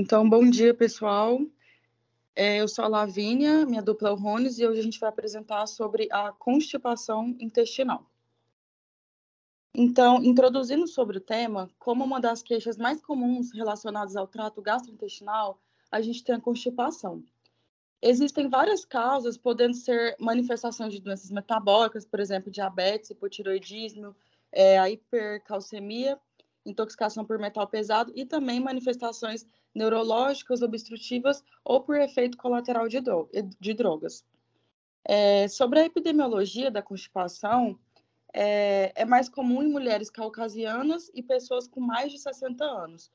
Então, bom dia, pessoal. É, eu sou a Lavínia, minha dupla é o Rones, e hoje a gente vai apresentar sobre a constipação intestinal. Então, introduzindo sobre o tema, como uma das queixas mais comuns relacionadas ao trato gastrointestinal, a gente tem a constipação. Existem várias causas, podendo ser manifestações de doenças metabólicas, por exemplo, diabetes, hipotiroidismo, é, a hipercalcemia, intoxicação por metal pesado e também manifestações neurológicas, obstrutivas ou por efeito colateral de, de drogas. É, sobre a epidemiologia da constipação, é, é, mais comum em mulheres caucasianas e pessoas com mais de 60 anos.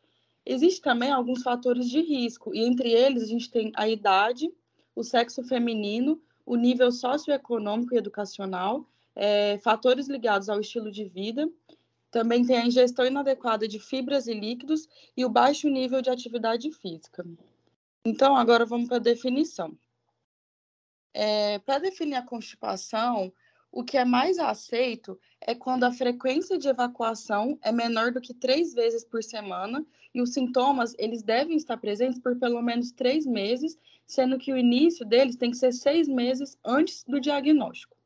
Existem também alguns fatores de risco, e entre eles a gente tem a idade, o sexo feminino, o nível socioeconômico e educacional, é, fatores ligados ao estilo de vida também tem a ingestão inadequada de fibras e líquidos e o baixo nível de atividade física. Então, agora vamos para a definição. É, para definir a constipação, o que é mais aceito é quando a frequência de evacuação é menor do que três vezes por semana e os sintomas eles devem estar presentes por pelo menos três meses, sendo que o início deles tem que ser seis meses antes do diagnóstico.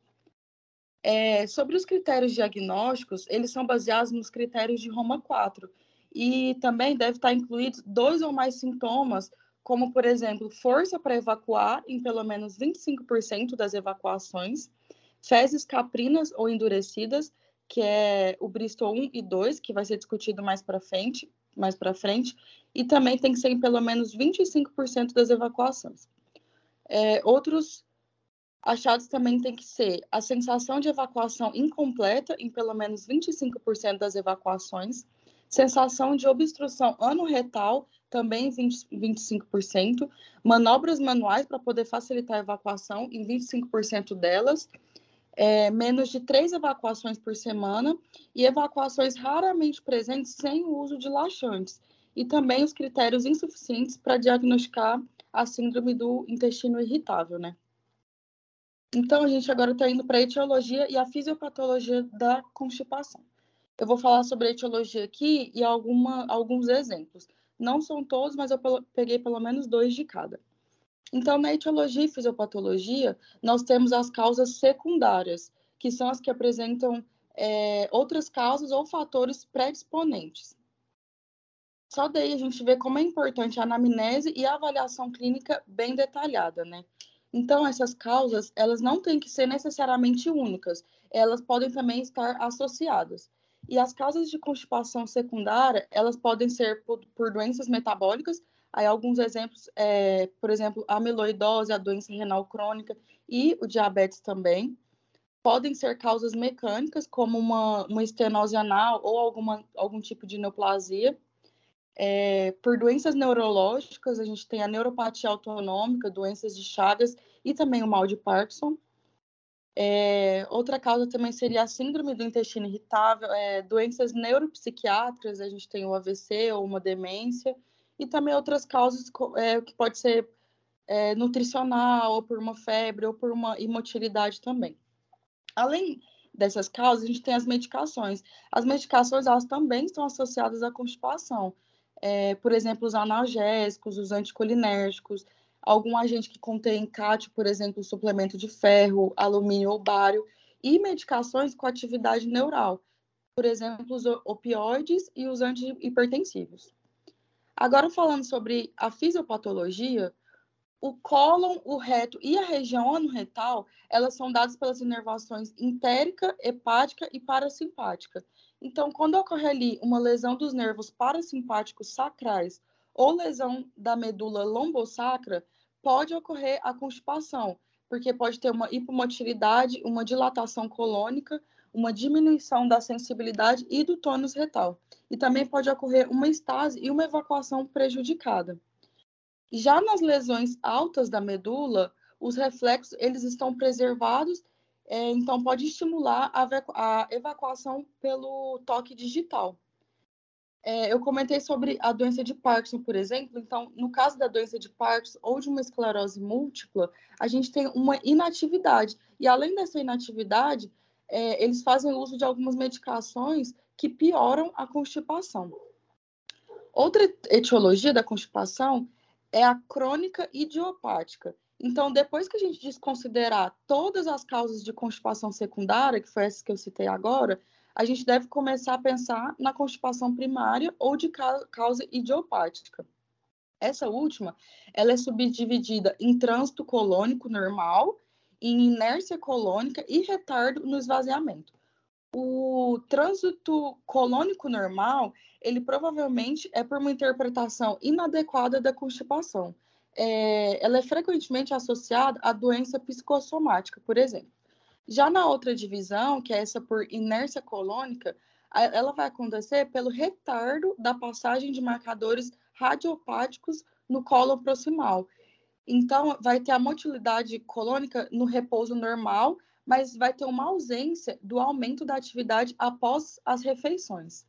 É, sobre os critérios diagnósticos, eles são baseados nos critérios de Roma 4 e também deve estar incluídos dois ou mais sintomas, como, por exemplo, força para evacuar em pelo menos 25% das evacuações, fezes caprinas ou endurecidas, que é o Bristol 1 e 2, que vai ser discutido mais para frente, mais para frente, e também tem que ser em pelo menos 25% das evacuações. É, outros achados também tem que ser a sensação de evacuação incompleta em pelo menos 25% das evacuações, sensação de obstrução anorretal também 20, 25%, manobras manuais para poder facilitar a evacuação em 25% delas, é, menos de três evacuações por semana e evacuações raramente presentes sem o uso de laxantes, e também os critérios insuficientes para diagnosticar a síndrome do intestino irritável, né? Então, a gente agora está indo para a etiologia e a fisiopatologia da constipação. Eu vou falar sobre a etiologia aqui e alguma, alguns exemplos. Não são todos, mas eu peguei pelo menos dois de cada. Então, na etiologia e fisiopatologia, nós temos as causas secundárias, que são as que apresentam é, outras causas ou fatores predisponentes. Só daí a gente vê como é importante a anamnese e a avaliação clínica bem detalhada, né? Então, essas causas, elas não têm que ser necessariamente únicas, elas podem também estar associadas. E as causas de constipação secundária, elas podem ser por, por doenças metabólicas, aí alguns exemplos, é, por exemplo, a amiloidose, a doença renal crônica e o diabetes também. Podem ser causas mecânicas, como uma, uma estenose anal ou alguma, algum tipo de neoplasia. É, por doenças neurológicas, a gente tem a neuropatia autonômica, doenças de Chagas e também o mal de Parkinson. É, outra causa também seria a síndrome do intestino irritável, é, doenças neuropsiquiátricas, a gente tem o AVC ou uma demência, e também outras causas é, que pode ser é, nutricional, ou por uma febre, ou por uma imotilidade também. Além dessas causas, a gente tem as medicações. As medicações, elas também estão associadas à constipação. É, por exemplo, os analgésicos, os anticolinérgicos, algum agente que contém cátio, por exemplo, suplemento de ferro, alumínio ou bário, e medicações com atividade neural, por exemplo, os opioides e os antihipertensivos. Agora, falando sobre a fisiopatologia, o cólon, o reto e a região anorretal, elas são dadas pelas inervações entérica, hepática e parasimpática. Então, quando ocorre ali uma lesão dos nervos parasimpáticos sacrais ou lesão da medula lombosacra, pode ocorrer a constipação, porque pode ter uma hipomotilidade, uma dilatação colônica, uma diminuição da sensibilidade e do tônus retal. E também pode ocorrer uma estase e uma evacuação prejudicada. Já nas lesões altas da medula, os reflexos eles estão preservados, é, então pode estimular a, evacuação pelo toque digital. É, eu comentei sobre a doença de Parkinson, por exemplo. Então, no caso da doença de Parkinson ou de uma esclerose múltipla, a gente tem uma inatividade. E além dessa inatividade, é, eles fazem uso de algumas medicações que pioram a constipação. Outra etiologia da constipação é a crônica idiopática. Então, depois que a gente desconsiderar todas as causas de constipação secundária, que foi essa que eu citei agora, a gente deve começar a pensar na constipação primária ou de causa idiopática. Essa última, ela é subdividida em trânsito colônico normal, em inércia colônica e retardo no esvaziamento. O trânsito colônico normal, ele provavelmente é por uma interpretação inadequada da constipação. É, ela é frequentemente associada à doença psicossomática, por exemplo. Já na outra divisão, que é essa por inércia colônica, ela vai acontecer pelo retardo da passagem de marcadores radiopáticos no colo proximal. Então, vai ter a motilidade colônica no repouso normal, mas vai ter uma ausência do aumento da atividade após as refeições.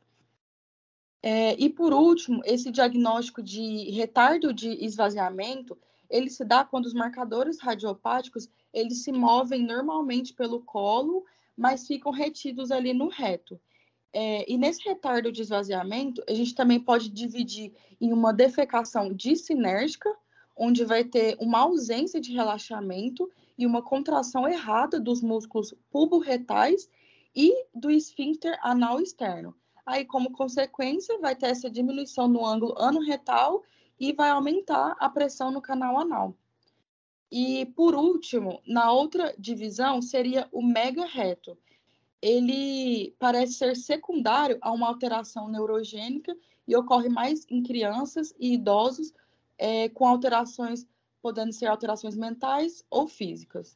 É, e por último, esse diagnóstico de retardo de esvaziamento, ele se dá quando os marcadores radiopáticos eles se movem normalmente pelo colo, mas ficam retidos ali no reto. É, e nesse retardo de esvaziamento, a gente também pode dividir em uma defecação dissinérgica, onde vai ter uma ausência de relaxamento e uma contração errada dos músculos pubo-retais e do esfíncter anal externo. Aí, como consequência, vai ter essa diminuição no ângulo ano-retal e vai aumentar a pressão no canal anal. E, por último, na outra divisão seria o mega reto. Ele parece ser secundário a uma alteração neurogênica e ocorre mais em crianças e idosos é, com alterações, podendo ser alterações mentais ou físicas.